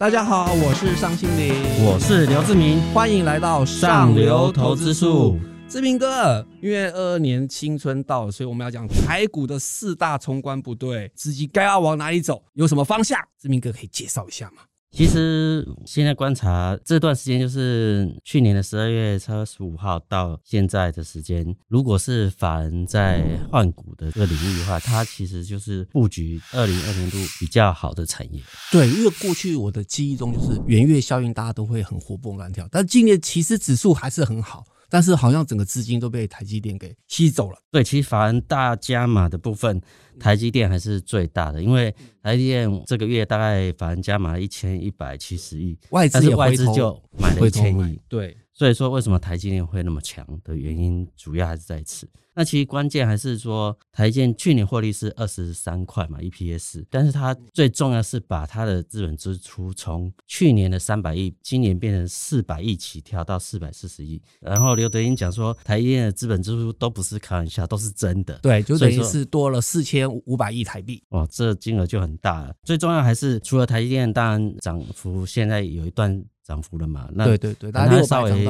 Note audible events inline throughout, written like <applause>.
大家好，我是尚青林，我是刘志明，欢迎来到上流投资术。志明哥，因为二二年新春到了，所以我们要讲台股的四大冲关部队，资金该要往哪里走，有什么方向？志明哥可以介绍一下吗？其实现在观察这段时间，就是去年的十二月二十五号到现在的时间，如果是法人在换股的这个领域的话，它其实就是布局二零二零度比较好的产业。对，因为过去我的记忆中就是元月效应，大家都会很活蹦乱跳，但今年其实指数还是很好。但是好像整个资金都被台积电给吸走了。对，其实法人大加码的部分，台积电还是最大的，因为台积电这个月大概法人加码了一千一百七十亿，外资外资就买了一千亿。对，所以说为什么台积电会那么强的原因，主要还是在此。那其实关键还是说，台积电去年获利是二十三块嘛，EPS，但是它最重要是把它的资本支出从去年的三百亿，今年变成四百亿起跳到四百四十亿。然后刘德英讲说，台积电的资本支出都不是开玩笑，都是真的。对，就等于是多了四千五百亿台币。哇，这金额就很大了。最重要还是除了台积电，当然涨幅现在有一段涨幅了嘛。那对对对，大概稍微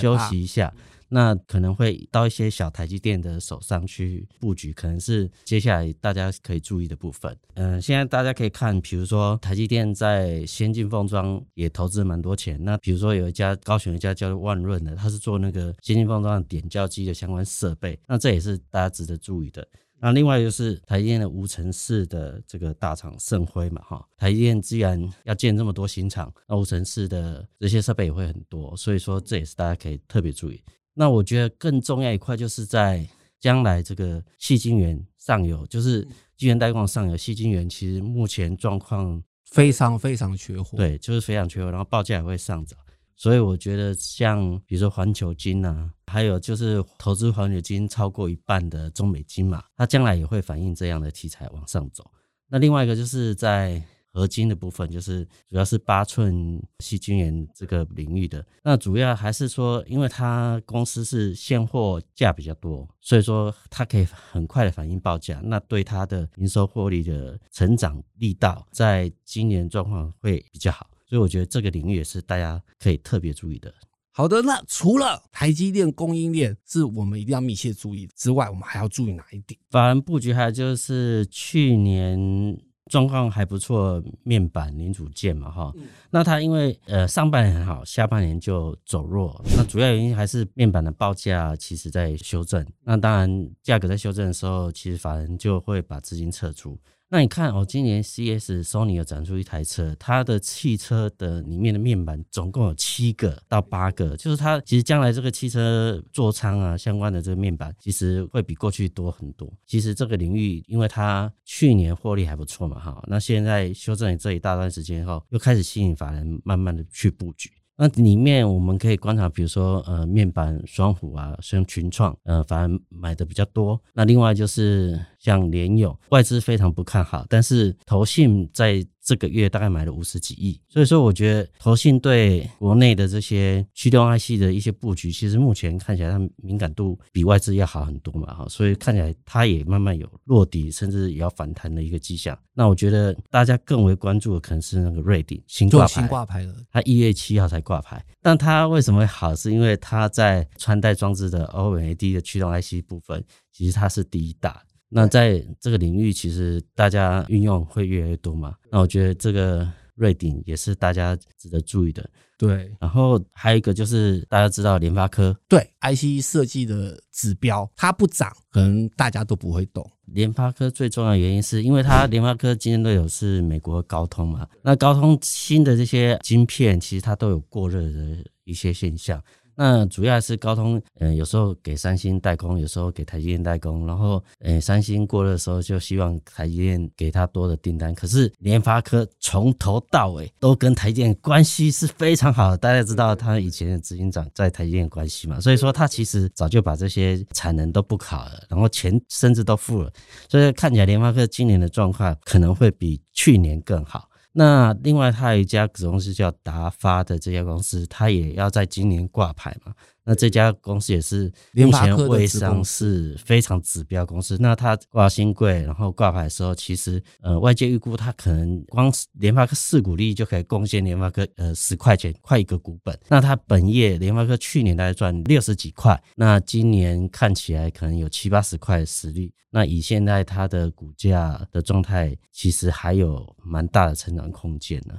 休息一下。那可能会到一些小台积电的手上去布局，可能是接下来大家可以注意的部分。嗯，现在大家可以看，比如说台积电在先进封装也投资蛮多钱。那比如说有一家高雄一家叫做万润的，它是做那个先进封装的点胶机的相关设备，那这也是大家值得注意的。那另外就是台积电的无尘室的这个大厂盛辉嘛，哈，台积电既然要建这么多新厂，那无尘室的这些设备也会很多，所以说这也是大家可以特别注意。那我觉得更重要一块，就是在将来这个细晶圆上游，就是晶圆代工上游，细晶圆其实目前状况非常非常缺货，对，就是非常缺货，然后报价也会上涨，所以我觉得像比如说环球晶啊，还有就是投资环球晶超过一半的中美金嘛，它将来也会反映这样的题材往上走。那另外一个就是在合金的部分就是主要是八寸矽晶圆这个领域的，那主要还是说，因为它公司是现货价比较多，所以说它可以很快的反映报价，那对它的营收获利的成长力道，在今年状况会比较好，所以我觉得这个领域也是大家可以特别注意的。好的，那除了台积电供应链是我们一定要密切注意之外，我们还要注意哪一点？法人布局还有就是去年。状况还不错，面板零组件嘛，哈，那它因为呃上半年很好，下半年就走弱，那主要原因还是面板的报价其实在修正，那当然价格在修正的时候，其实法人就会把资金撤出。那你看哦，今年 C S Sony 有展出一台车，它的汽车的里面的面板总共有七个到八个，就是它其实将来这个汽车座舱啊相关的这个面板，其实会比过去多很多。其实这个领域，因为它去年获利还不错嘛，哈，那现在修正了这一大段时间后，又开始吸引法人慢慢的去布局。那里面我们可以观察，比如说呃面板双虎啊，像群创，呃反而买的比较多。那另外就是像联友，外资非常不看好，但是投信在。这个月大概买了五十几亿，所以说我觉得投信对国内的这些驱动 IC 的一些布局，其实目前看起来它敏感度比外资要好很多嘛，哈，所以看起来它也慢慢有落底，甚至也要反弹的一个迹象。那我觉得大家更为关注的可能是那个瑞鼎新挂牌，新挂牌了，它一月七号才挂牌，但它为什么会好？是因为它在穿戴装置的 OLED 的驱动 IC 部分，其实它是第一大。那在这个领域，其实大家运用会越来越多嘛。那我觉得这个瑞鼎也是大家值得注意的。对，然后还有一个就是大家知道联发科，对 IC 设计的指标，它不涨，可能大家都不会懂。联发科最重要的原因是因为它联发科竞争对手是美国高通嘛。那高通新的这些晶片，其实它都有过热的一些现象。那主要是高通，嗯，有时候给三星代工，有时候给台积电代工，然后，嗯，三星过热的时候就希望台积电给他多的订单。可是联发科从头到尾都跟台积电关系是非常好的，大家知道他以前的执行长在台积电关系嘛，所以说他其实早就把这些产能都不考了，然后钱甚至都付了，所以看起来联发科今年的状况可能会比去年更好。那另外，他有一家子公司叫达发的这家公司，他也要在今年挂牌嘛。那这家公司也是目前未上市非常指标公司。那它挂新贵，然后挂牌的时候，其实呃外界预估它可能光联发科四股利就可以贡献联发科呃十块钱，快一个股本。那它本业联发科去年大概赚六十几块，那今年看起来可能有七八十块的实力。那以现在它的股价的状态，其实还有蛮大的成长空间呢。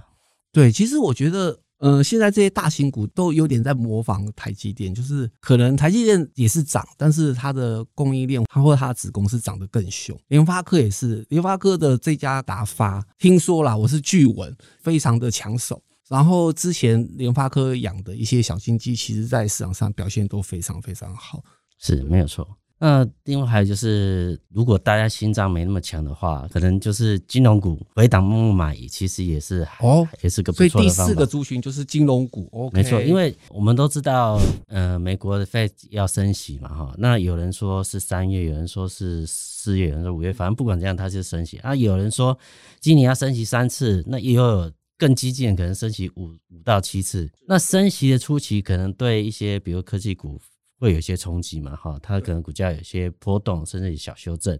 对，其实我觉得。呃，现在这些大型股都有点在模仿台积电，就是可能台积电也是涨，但是它的供应链，它或它的子公司涨得更凶。联发科也是，联发科的这家达发，听说啦，我是据闻，非常的抢手。然后之前联发科养的一些小金鸡，其实在市场上表现都非常非常好，是没有错。那另外还有就是，如果大家心脏没那么强的话，可能就是金融股回档默默买，其实也是哦，也是个不错的方法。所以第四个族群就是金融股没错，因为我们都知道，呃，美国的 Fed 要升息嘛，哈，那有人说是三月，有人说是四月，有人说五月，反正不管怎样，它就是升息啊。有人说今年要升息三次，那也有更激进，可能升息五五到七次。那升息的初期，可能对一些比如科技股。会有一些冲击嘛，哈，它可能股价有些波动，甚至小修正。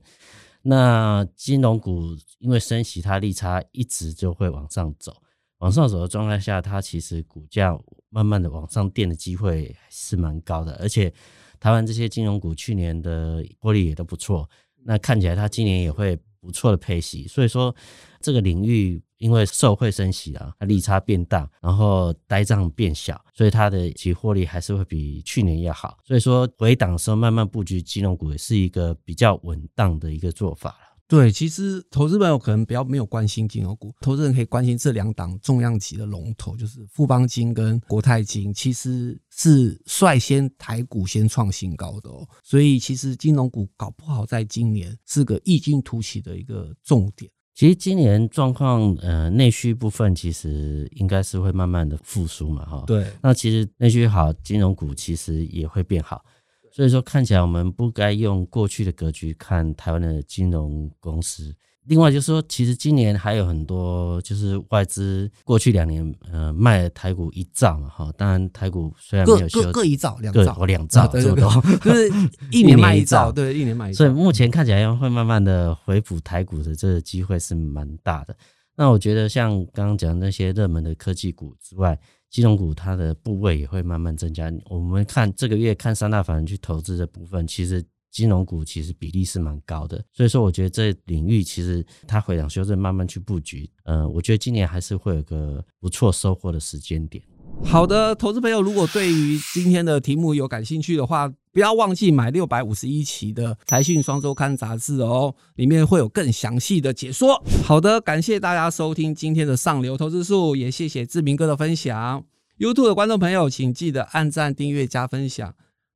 那金融股因为升息，它利差一直就会往上走，往上走的状态下，它其实股价慢慢的往上垫的机会是蛮高的。而且台湾这些金融股去年的获利也都不错，那看起来它今年也会不错的配息，所以说这个领域。因为受惠升息啊，它利差变大，然后呆账变小，所以它的其获利还是会比去年要好。所以说回档的时候慢慢布局金融股也是一个比较稳当的一个做法。对，其实投资朋友可能比较没有关心金融股，投资人可以关心这两档重量级的龙头，就是富邦金跟国泰金，其实是率先台股先创新高的哦。所以其实金融股搞不好在今年是个异军突起的一个重点。其实今年状况，呃，内需部分其实应该是会慢慢的复苏嘛，哈。对。那其实内需好，金融股其实也会变好。所以说，看起来我们不该用过去的格局看台湾的金融公司。另外就是说，其实今年还有很多，就是外资过去两年呃卖了台股一兆嘛哈，当然台股虽然没有修各各各一兆两兆哦两兆这么多，就是 <laughs> 一年卖一兆，对，一年卖一兆。所以目前看起来会慢慢的回补台股的这个机会是蛮大的。那我觉得像刚刚讲那些热门的科技股之外，金融股它的部位也会慢慢增加。我们看这个月看三大法人去投资的部分，其实。金融股其实比例是蛮高的，所以说我觉得这领域其实它回档修正，慢慢去布局，呃，我觉得今年还是会有个不错收获的时间点。好的，投资朋友，如果对于今天的题目有感兴趣的话，不要忘记买六百五十一期的财讯双周刊杂志哦，里面会有更详细的解说。好的，感谢大家收听今天的上流投资术，也谢谢志明哥的分享。YouTube 的观众朋友，请记得按赞、订阅、加分享。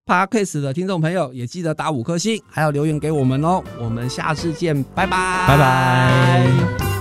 Podcast 的听众朋友也记得打五颗星，还要留言给我们哦。我们下次见，拜拜，拜拜。